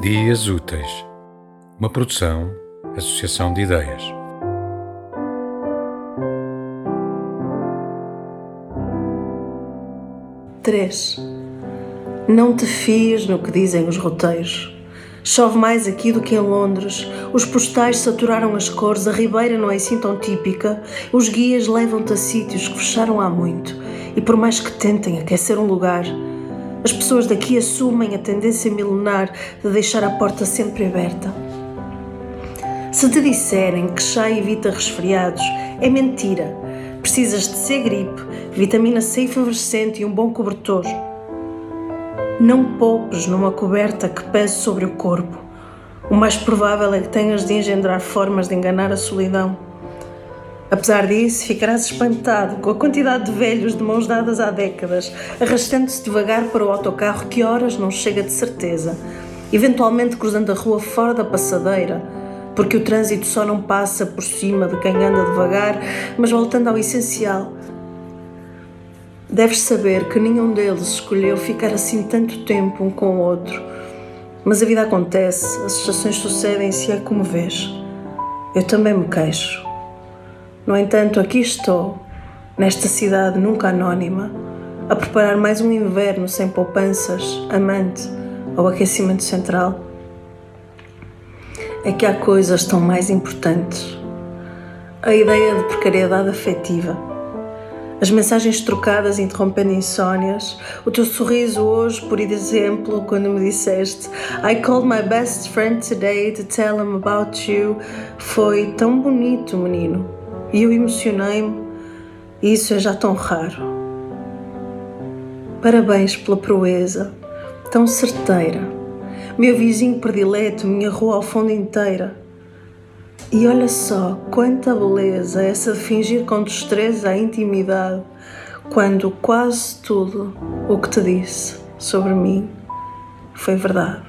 Dias Úteis, uma produção, associação de ideias. Três. Não te fies no que dizem os roteiros. Chove mais aqui do que em Londres. Os postais saturaram as cores, a ribeira não é assim tão típica. Os guias levam-te a sítios que fecharam há muito. E por mais que tentem aquecer um lugar, as pessoas daqui assumem a tendência milenar de deixar a porta sempre aberta. Se te disserem que chá evita resfriados, é mentira. Precisas de ser gripe, vitamina C efervescente e um bom cobertor. Não poupes numa coberta que pese sobre o corpo. O mais provável é que tenhas de engendrar formas de enganar a solidão. Apesar disso, ficarás espantado com a quantidade de velhos de mãos dadas há décadas, arrastando-se devagar para o autocarro que horas não chega de certeza, eventualmente cruzando a rua fora da passadeira, porque o trânsito só não passa por cima de quem anda devagar, mas voltando ao essencial. Deves saber que nenhum deles escolheu ficar assim tanto tempo um com o outro. Mas a vida acontece, as estações sucedem-se, é como vês. Eu também me queixo. No entanto, aqui estou, nesta cidade nunca anónima, a preparar mais um inverno sem poupanças, amante ou aquecimento central. É que há coisas tão mais importantes. A ideia de precariedade afetiva. As mensagens trocadas interrompendo insónias, o teu sorriso hoje, por exemplo, quando me disseste I called my best friend today to tell him about you, foi tão bonito, menino e eu emocionei-me, e isso é já tão raro. Parabéns pela proeza, tão certeira. Meu vizinho predileto, minha rua ao fundo inteira. E olha só quanta beleza essa de fingir com destreza a intimidade, quando quase tudo o que te disse sobre mim foi verdade.